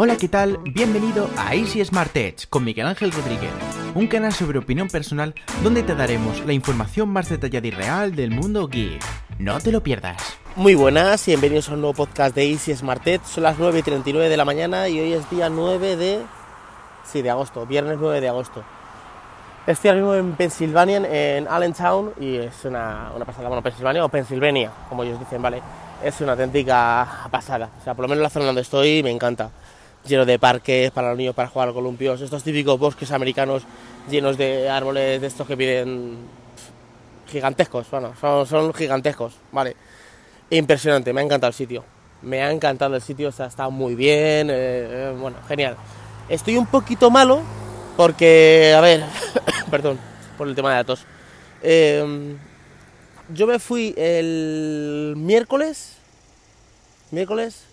Hola, ¿qué tal? Bienvenido a Easy Smart Edge con Miguel Ángel Rodríguez, un canal sobre opinión personal donde te daremos la información más detallada y real del mundo geek. No te lo pierdas. Muy buenas y bienvenidos a un nuevo podcast de Easy Smart Edge. Son las 9 y 39 de la mañana y hoy es día 9 de... Sí, de agosto, viernes 9 de agosto. Estoy ahora mismo en Pensilvania, en Allentown, y es una, una pasada, bueno, Pensilvania o Pennsylvania, como ellos dicen, ¿vale? Es una auténtica pasada. O sea, por lo menos la zona donde estoy me encanta lleno de parques para los niños para jugar columpios, estos típicos bosques americanos llenos de árboles de estos que piden gigantescos, bueno, son, gigantescos, vale. Impresionante, me ha encantado el sitio. Me ha encantado el sitio, o sea, está muy bien, eh, eh, bueno, genial. Estoy un poquito malo porque, a ver, perdón por el tema de datos. Eh, yo me fui el miércoles, miércoles,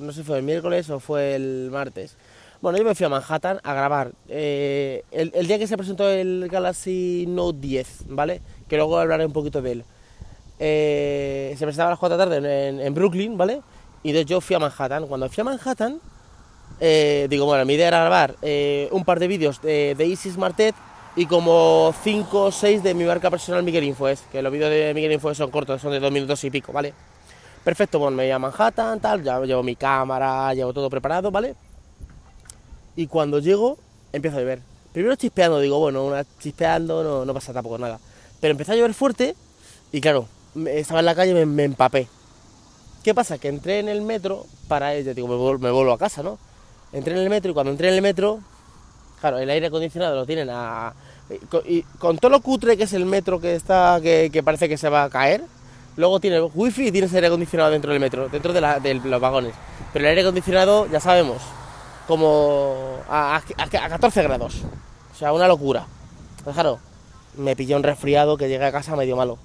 no sé si fue el miércoles o fue el martes. Bueno, yo me fui a Manhattan a grabar eh, el, día que se presentó el Galaxy Note 10, ¿vale? Que luego hablaré un poquito de él. Eh, se presentaba a las 4 de la tarde en, Brooklyn, ¿vale? Y entonces yo fui a Manhattan. Cuando fui a Manhattan, eh, digo, bueno, mi idea era grabar un par de vídeos de, de Easy Smart y como 5 o 6 de mi marca personal Miguel Infoes, que los vídeos de Miguel Infoes son cortos, son de 2 minutos y pico, ¿vale? Perfecto, bueno, me voy a Manhattan, tal, ya llevo mi cámara, llevo todo preparado, ¿vale? Y cuando llego, empiezo a llover. Primero chispeando, digo, bueno, una chispeando, no, pasa tampoco nada. Pero empezó a llover fuerte y claro, estaba en la calle y me, empapé. ¿Qué pasa? Que entré en el metro para, ya digo, me, me vuelvo a casa, ¿no? Entré en el metro y cuando entré en el metro, claro, el aire acondicionado lo tienen a... Y con, todo lo cutre que es el metro que está, que parece que se va a caer, Luego tiene wifi y tienes aire acondicionado dentro del metro, dentro de, los vagones. Pero el aire acondicionado, ya sabemos, como a, 14 grados. O sea, una locura. Claro, me pilló un resfriado que llegué a casa medio malo.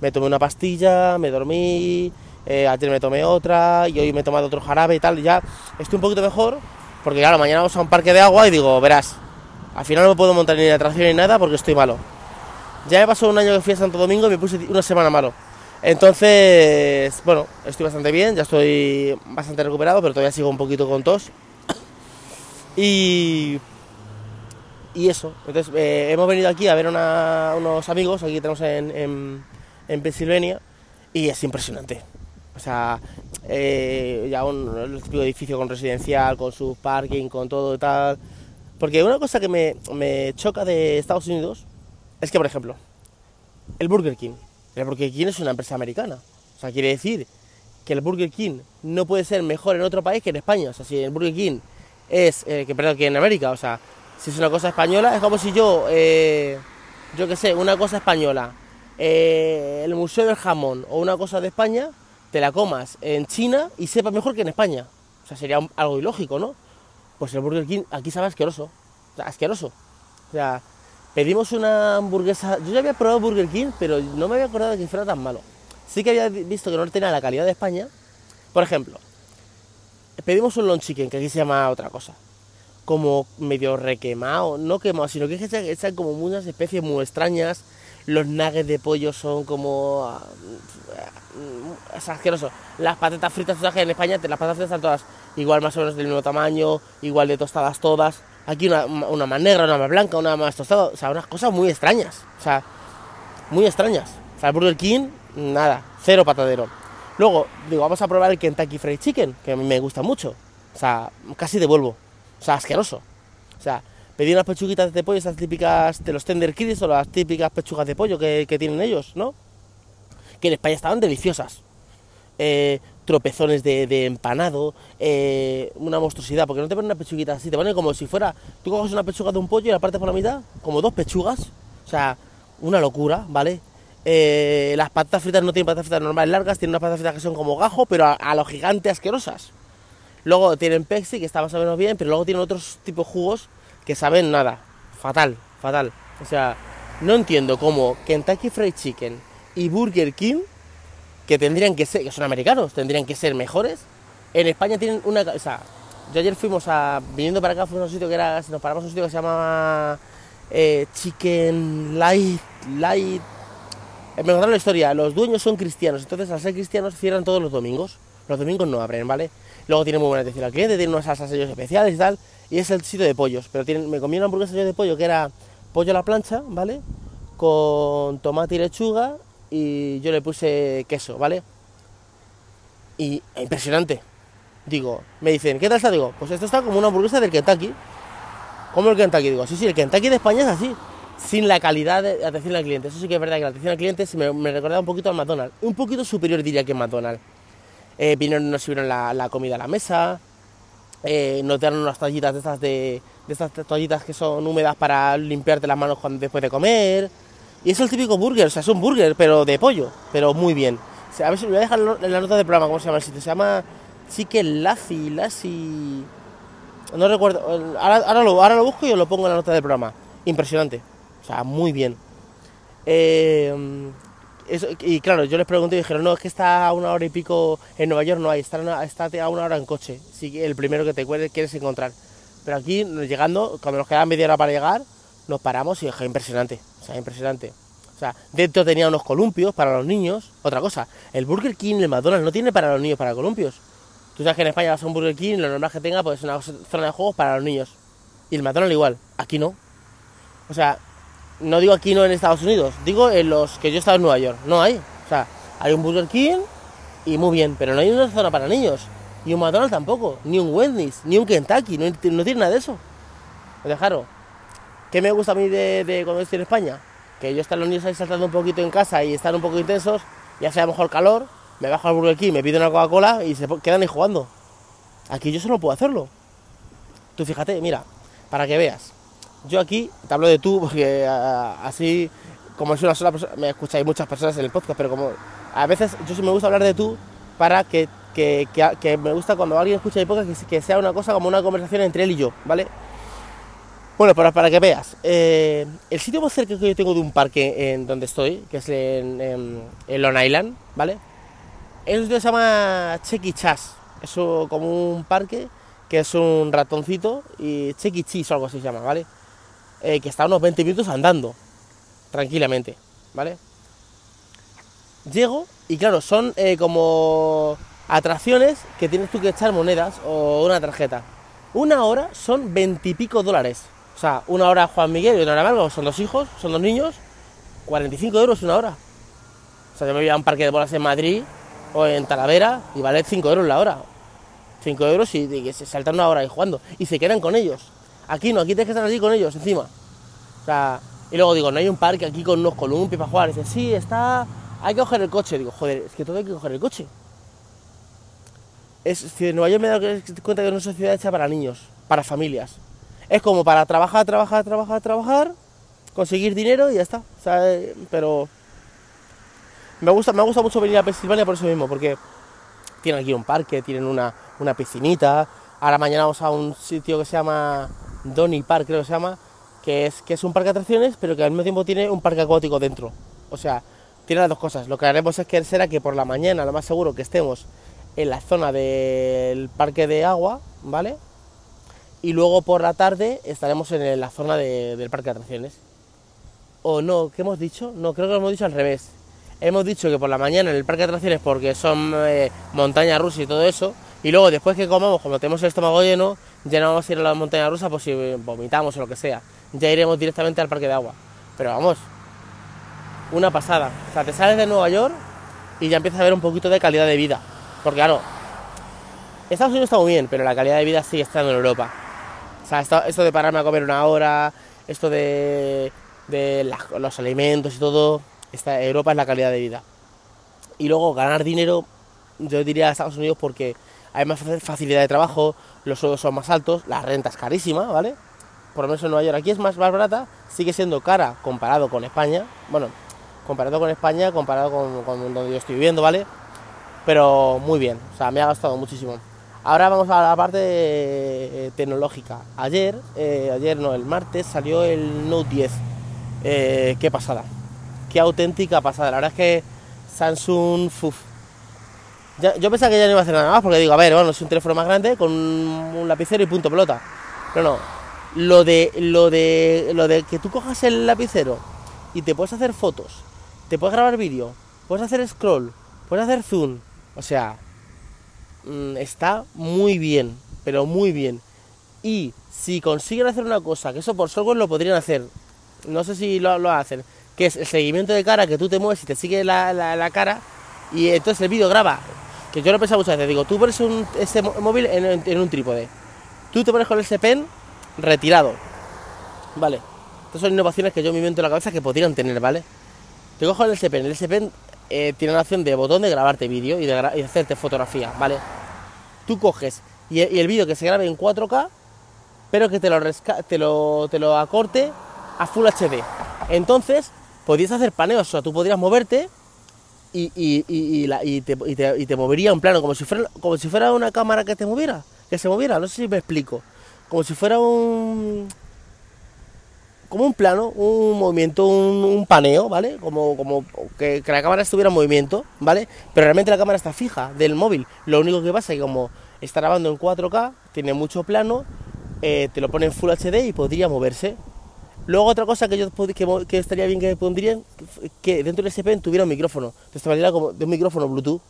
Me tomé una pastilla, me dormí, eh, ayer me tomé otra y hoy me he tomado otro jarabe y tal. Y ya estoy un poquito mejor, porque claro, mañana vamos a un parque de agua y digo, verás, al final no me puedo montar ni la atracción ni nada porque estoy malo. Ya me pasó un año que fui a Santo Domingo y me puse una semana malo. Entonces, bueno, estoy bastante bien, ya estoy bastante recuperado, pero todavía sigo un poquito con tos. Y, y eso, entonces eh, hemos venido aquí a ver unos amigos, aquí tenemos en, en, Pensilvania, y es impresionante. O sea, eh, ya un típico edificio con residencial, con su parking, con todo y tal. Porque una cosa que me, me choca de Estados Unidos es que, por ejemplo, el Burger King el Burger King es una empresa americana. O sea, quiere decir que el Burger King no puede ser mejor en otro país que en España. O sea, si el Burger King es, eh, que perdón, que en América, o sea, si es una cosa española, es como si yo, eh, yo qué sé, una cosa española, eh, el Museo del Jamón o una cosa de España, te la comas en China y sepa mejor que en España. O sea, sería algo ilógico, ¿no? Pues el Burger King aquí sabe asqueroso. O sea, asqueroso. O sea, Pedimos una hamburguesa. Yo ya había probado Burger King, pero no me había acordado de que fuera tan malo. Sí que había visto que no tenía la calidad de España. Por ejemplo, pedimos un long chicken, que aquí se llama otra cosa. Como medio requemado, no quemado, sino que están como unas especies muy extrañas. Los nuggets de pollo son como. Ah, es asqueroso. Las patatas fritas, que en España las patatas fritas están todas igual, más o menos del mismo tamaño, igual de tostadas todas. Aquí una, más negra, una más blanca, una más tostada. O sea, unas cosas muy extrañas. O sea, muy extrañas. O sea, el Burger King, nada, cero patadero. Luego, digo, vamos a probar el Kentucky Fried Chicken, que a mí me gusta mucho. O sea, casi devuelvo. O sea, asqueroso. O sea, pedí unas pechuguitas de pollo, estas típicas de los Tender Kids o las típicas pechugas de pollo que, que tienen ellos, ¿no? Que en España estaban deliciosas. Eh, tropezones de, empanado, eh, una monstruosidad, porque no te ponen una pechuguita así, te ponen como si fuera, tú coges una pechuga de un pollo y la partes por la mitad, como dos pechugas, o sea, una locura, ¿vale? Eh, las patatas fritas no tienen patatas fritas normales largas, tienen unas patatas fritas que son como gajo, pero a, a lo gigante asquerosas. Luego tienen Pepsi, que está más o menos bien, pero luego tienen otros tipos de jugos que saben nada. Fatal, fatal. O sea, no entiendo cómo Kentucky Fried Chicken y Burger King que tendrían que ser, que son americanos, tendrían que ser mejores. En España tienen una, o sea, yo ayer fuimos a, viniendo para acá, fuimos a un sitio que era, nos paramos a un sitio que se llamaba eh, Chicken Light, Light. Eh, me contaron la historia, los dueños son cristianos, entonces al ser cristianos cierran todos los domingos. Los domingos no abren, ¿vale? Luego tiene muy buena atención al cliente, tiene unas salsas ellos especiales y tal. Y es el sitio de pollos. Pero tienen, me comí una hamburguesa de pollo que era pollo a la plancha, ¿vale? Con tomate y lechuga y yo le puse queso, ¿vale? Y impresionante. Digo, me dicen, ¿qué tal está? Digo, pues esto está como una hamburguesa del Kentucky. ¿Cómo el Kentucky? Digo, sí, sí, el Kentucky de España es así. Sin la calidad de atención al cliente. Eso sí que es verdad que la atención al cliente me, recordaba un poquito al McDonald's. Un poquito superior diría que McDonald's. Eh, vinieron, nos sirvieron la, la comida a la mesa. Eh, nos dieron unas toallitas de estas de, de estas toallitas que son húmedas para limpiarte las manos cuando, después de comer. Y es el típico burger, o sea, es un burger, pero de pollo, pero muy bien. O sea, a ver si voy a dejar en la nota del programa cómo se llama el sitio. Se llama Chicken Lassi, Lassi... No recuerdo, ahora, ahora, lo, busco y os lo pongo en la nota del programa. Impresionante, o sea, muy bien. Eh, eso, y claro, yo les pregunté y dijeron, no, es que está a una hora y pico en Nueva York, no hay, está, una, está a una hora en coche, sí, el primero que te quieres encontrar. Pero aquí, llegando, cuando nos quedaba media hora para llegar, nos paramos y es impresionante, o sea, impresionante. O sea, dentro tenía unos columpios para los niños. Otra cosa, el Burger King, el McDonald's no tiene para los niños para columpios. Tú sabes que en España vas a un Burger King, lo normal que tenga pues es una zona de juegos para los niños. Y el McDonald's igual, aquí no. O sea, no digo aquí no en Estados Unidos, digo en los que yo he estado en Nueva York, no hay. O sea, hay un Burger King y muy bien, pero no hay una zona para niños. Ni un McDonald's tampoco, ni un Wendy's, ni un Kentucky, no, tiene nada de eso. Os dejaros. ¿Qué me gusta a mí de, cuando estoy en España? Que yo están los niños ahí saltando un poquito en casa y están un poco intensos, y hace a lo mejor calor, me bajo al Burger King, me pido una Coca-Cola y se quedan ahí jugando. Aquí yo solo puedo hacerlo. Tú fíjate, mira, para que veas. Yo aquí te hablo de tú porque así, como soy una sola persona, me escucháis muchas personas en el podcast, pero como a veces yo sí me gusta hablar de tú para que, que, que, que me gusta cuando alguien escucha el podcast que, sea una cosa como una conversación entre él y yo, ¿vale? Bueno, para, para que veas, eh, el sitio más cerca que yo tengo de un parque en donde estoy, que es en, en, en Long Island, ¿vale? El sitio se llama Checky Chas, es como un parque que es un ratoncito y Checky Cheese o algo así se llama, ¿vale? Eh, que está unos 20 minutos andando, tranquilamente, ¿vale? Llego y claro, son eh, como atracciones que tienes tú que echar monedas o una tarjeta. Una hora son 20 y pico dólares. O sea, una hora Juan Miguel y una hora Margo, son dos hijos, son dos niños, 45 euros una hora. O sea, yo me voy a un parque de bolas en Madrid o en Talavera y vale 5 euros la hora. 5 euros y, y se saltan una hora ahí jugando. Y se quedan con ellos. Aquí no, aquí tienes que estar allí con ellos encima. O sea, y luego digo, no hay un parque aquí con unos columpios para jugar. Y dice, sí, está. Hay que coger el coche. Digo, joder, es que todo hay que coger el coche. Es, si en Nueva York me he dado cuenta que es una ciudad hecha para niños, para familias. Es como para trabajar, trabajar, trabajar, trabajar, conseguir dinero y ya está. Sea, pero me gusta, me gusta mucho venir a Pensilvania por eso mismo, porque tienen aquí un parque, tienen una, una piscinita. Ahora mañana vamos a un sitio que se llama Donny Park, creo que se llama, que es, que es un parque de atracciones, pero que al mismo tiempo tiene un parque acuático dentro. O sea, tiene las dos cosas. Lo que haremos es que será que por la mañana, lo más seguro, que estemos en la zona del parque de agua, ¿vale? Y luego por la tarde estaremos en la zona de, del parque de atracciones. O no, ¿qué hemos dicho? No, creo que lo hemos dicho al revés. Hemos dicho que por la mañana en el parque de atracciones, porque son eh, montañas rusas y todo eso, y luego después que comamos, como tenemos el estómago lleno, ya no vamos a ir a la montaña rusa por si vomitamos o lo que sea. Ya iremos directamente al parque de agua. Pero vamos, una pasada. O sea, te sales de Nueva York y ya empiezas a ver un poquito de calidad de vida. Porque claro, Estados Unidos está muy bien, pero la calidad de vida sigue estando en Europa. Sea, esto, de pararme a comer una hora, esto de, los alimentos y todo, esta, Europa es la calidad de vida. Y luego ganar dinero, yo diría Estados Unidos porque hay más facilidad de trabajo, los sueldos son más altos, la renta es carísima, ¿vale? Por lo menos en Nueva York aquí es más, más barata, sigue siendo cara comparado con España, bueno, comparado con España, comparado con, con donde yo estoy viviendo, ¿vale? Pero muy bien, o sea, me ha gastado muchísimo. Ahora vamos a la parte eh, tecnológica. Ayer, eh, ayer no, el martes salió el Note 10. Eh, qué pasada, qué auténtica pasada. La verdad es que Samsung, yo pensaba que ya no iba a hacer nada más porque digo, a ver, bueno, es un teléfono más grande con un lapicero y punto pelota. Pero no, lo de, lo de, lo de que tú cojas el lapicero y te puedes hacer fotos, te puedes grabar vídeo, puedes hacer scroll, puedes hacer zoom, o sea, mm, está muy bien, pero muy bien. Y si consiguen hacer una cosa, que eso por software lo podrían hacer, no sé si lo, hacen, que es el seguimiento de cara, que tú te mueves y te sigue la, la- cara, y entonces el vídeo graba, que yo lo he pensado muchas veces, digo, tú pones un, ese móvil en, en un trípode, tú te pones con ese pen retirado, ¿vale? Estas son innovaciones que yo me invento en la cabeza que podrían tener, ¿vale? Te cojo el S-Pen, el S-Pen eh, tiene la opción de botón de grabarte vídeo y de, gra- y hacerte fotografía, ¿vale? Tú coges y, el vídeo que se grabe en 4K, pero que te lo, te lo, te lo acorte a Full HD. Entonces, podrías hacer paneos, o sea, tú podrías moverte y, y- y- te, te- te movería en plano, como si, fuera, como si fuera una cámara que te moviera, que se moviera, no sé si me explico. Como si fuera un. Como un plano, un movimiento, un, un paneo, ¿vale? Como, como que, que la cámara estuviera en movimiento, ¿vale? Pero realmente la cámara está fija del móvil. Lo único que pasa es que como está grabando en 4K, tiene mucho plano, eh, te lo pone en Full HD y podría moverse. Luego otra cosa que yo que, que estaría bien que pondrían, que dentro del SPN tuviera un micrófono. Entonces te valiera como de un micrófono Bluetooth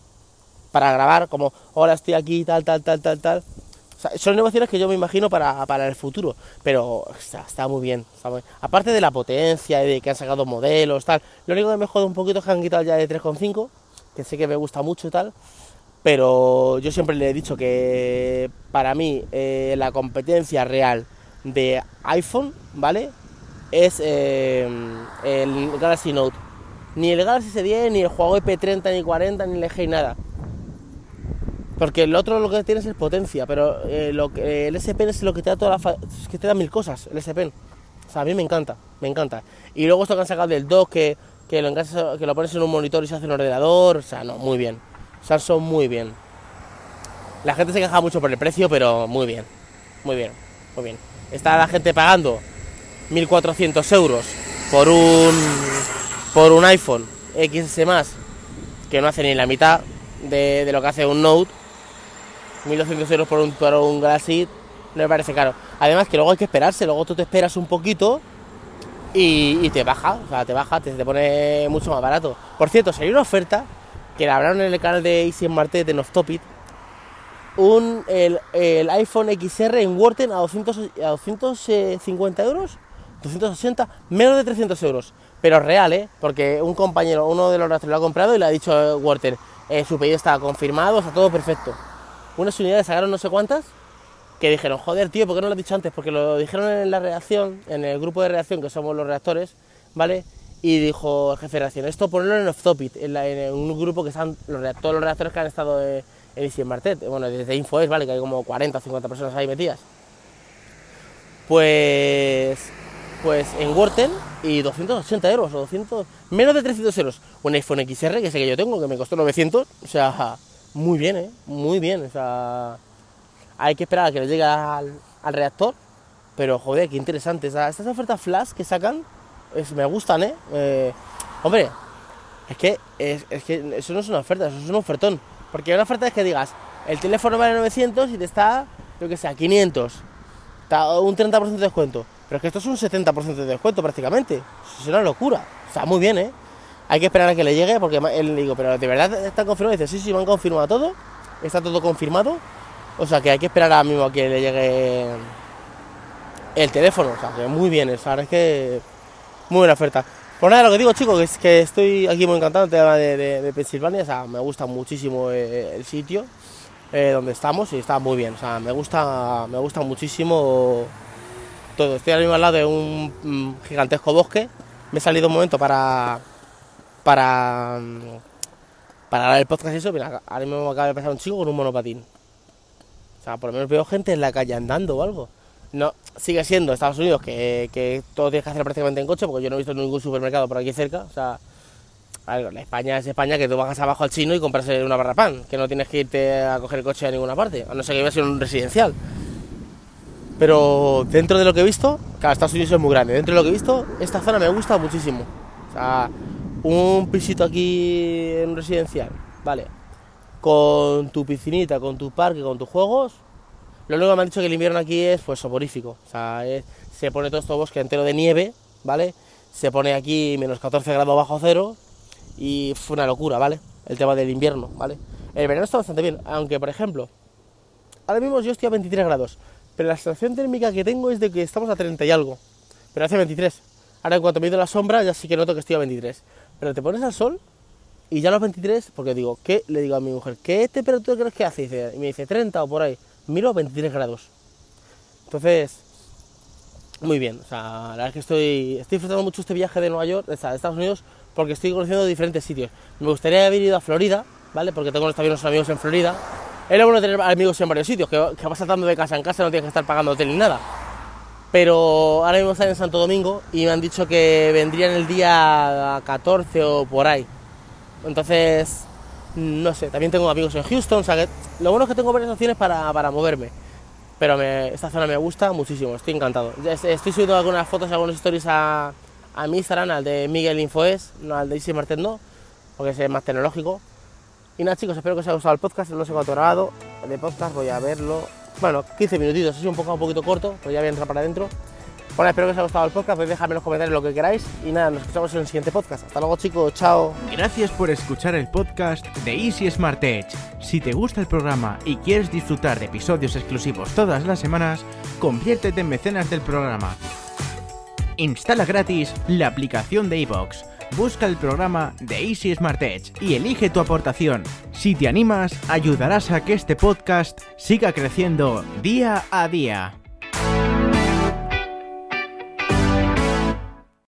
para grabar como, hola, estoy aquí, tal, tal, tal, tal, tal. Son innovaciones que yo me imagino para, para el futuro, pero está, muy bien. está muy- Aparte de la potencia y de que han sacado modelos, tal. Lo único que me jode un poquito es que han quitado ya de 3,5, que sé que me gusta mucho y tal. Pero yo siempre le he dicho que para mí eh, la competencia real de iPhone, ¿vale? Es eh, el Galaxy Note. Ni el Galaxy S10, ni el Huawei P30, ni 40, ni el LG, nada. Porque el otro lo que tienes es potencia, pero eh, lo que, el S Pen es lo que te da toda la fa- es que te da mil cosas, el S Pen. O sea, a mí me encanta, me encanta. Y luego esto que han sacado del dock, que, que, lo que lo pones en un monitor y se hace un ordenador, o sea, no, muy bien. Samsung muy bien. La gente se queja mucho por el precio, pero muy bien, muy bien, muy bien. Está la gente pagando 1.400 euros por un, por un iPhone XS que no hace ni la mitad de lo que hace un Note. 1.200 euros por un, por un Galaxy no me parece caro. Además que luego hay que esperarse, luego tú te esperas un poquito y, te baja, o sea, te baja, te, te pone mucho más barato. Por cierto, si hay una oferta que la hablaron en el canal de Easy Martet en Off Topic, un, el, el iPhone XR en Worten a, 200, a 250 euros, 280, menos de 300 euros. Pero real, ¿eh? Porque un compañero, uno de los rastros lo ha comprado y le ha dicho a Worten, eh, su pedido está confirmado, está todo perfecto. Unas unidades sacaron no sé cuántas que dijeron, joder, tío, ¿por qué no lo has dicho antes? Porque lo dijeron en la redacción, en el grupo de redacción, que somos los redactores, ¿vale? Y dijo el jefe de redacción, esto ponerlo en off topic, en, en un grupo que están los, todos los redactores que han estado eh, en Easy Martet, bueno, desde Infoes, ¿vale? Que hay como 40 o 50 personas ahí metidas. Pues, pues en Worten y 280 euros, o 200, menos de 300 euros. Un iPhone XR, que sé que yo tengo, que me costó 900, o sea, muy bien, ¿eh? Muy bien, o sea, hay que esperar a que le llegue al, reactor, pero joder, qué interesante. Esa- Estas ofertas flash que sacan me gustan, ¿eh? Eh, Hombre, es que, es, que eso no es una oferta, eso es un ofertón. Porque una oferta es que digas, el teléfono vale 900 y te está, yo que sé, a 500. Está un 30% de descuento. Pero es que esto es un 70% de descuento prácticamente. Es una locura. Está muy bien, ¿eh? Hay que esperar a que le llegue porque él le digo, pero ¿de verdad está confirmado? Dice, sí, sí, me han confirmado todo. Está todo confirmado. O sea que hay que esperar ahora mismo a que le llegue el teléfono. O sea que muy bien, o es que muy buena oferta. Pues nada, lo que digo chicos, es que estoy aquí muy encantado de, de, de Pensilvania, o sea, me gusta muchísimo eh, el sitio eh, donde estamos y está muy bien, o sea, me gusta, me gusta muchísimo todo. Estoy ahora mismo al lado de un mm, gigantesco bosque, me he salido un momento para para para grabar el podcast y eso, mira, ahora mismo me acaba de pasar un chico con un monopatín. O sea, por lo menos veo gente en la calle andando o algo. No, sigue siendo Estados Unidos que, que todo tienes que hacer prácticamente en coche, porque yo no he visto ningún supermercado por aquí cerca. O sea, a ver, la España es España que tú bajas abajo al chino y compras una barra pan, que no tienes que irte a coger el coche a ninguna parte, a no ser que vivas en un residencial. Pero dentro de lo que he visto, claro, Estados Unidos es muy grande, dentro de lo que he visto, esta zona me gusta muchísimo. O sea, un pisito aquí en residencial, vale, con tu piscinita, con tu parque, con tus juegos, lo único que me han dicho que el invierno aquí es pues soporífico. O sea, se pone todo este bosque entero de nieve, ¿vale? Se pone aquí menos 14 grados bajo cero y fue una locura, ¿vale? El tema del invierno, ¿vale? El verano está bastante bien, aunque por ejemplo, ahora mismo yo estoy a 23 grados, pero la sensación térmica que tengo es de que estamos a 30 y algo, pero hace 23. Ahora en cuanto me he ido la sombra ya sí que noto que estoy a 23. Pero te pones al sol y ya a los 23, porque digo, ¿qué? Le digo a mi mujer, ¿qué temperatura crees que hace? Y, me dice 30 o por ahí. Miro 23 grados. Entonces, muy bien. O sea, la verdad es que estoy, estoy disfrutando mucho este viaje de Nueva York, de Estados Unidos, porque estoy conociendo diferentes sitios. Me gustaría haber ido a Florida, ¿vale? Porque tengo también unos amigos en Florida. Lo bueno tener amigos en varios sitios, que, que vas saltando de casa en casa, no tienes que estar pagando hotel ni nada. Pero ahora mismo están en Santo Domingo y me han dicho que vendrían el día 14 o por ahí. Entonces, no sé, también tengo amigos en Houston, o sea que lo bueno es que tengo varias opciones para, para moverme. Pero esta zona me gusta muchísimo, estoy encantado. Estoy subiendo algunas fotos, algunas stories a, a mi Instagram, al de Miguel Infoes, no al de Isi Martín no, porque es más tecnológico. Y nada chicos, espero que os haya gustado el podcast, no sé cuánto grabado de podcast, voy a verlo. Bueno, 15 minutitos, es un poco, un poquito corto, pero ya voy a entrar para adentro. Bueno, espero que os haya gustado el podcast, podéis en los comentarios lo que queráis y nada, nos escuchamos en el siguiente podcast. Hasta luego chicos, chao. Gracias por escuchar el podcast de Easy Smart Edge. Si te gusta el programa y quieres disfrutar de episodios exclusivos todas las semanas, conviértete en mecenas del programa. Instala gratis la aplicación de iVoox busca el programa de Easy Smart Edge y elige tu aportación. Si te animas, ayudarás a que este podcast siga creciendo día a día.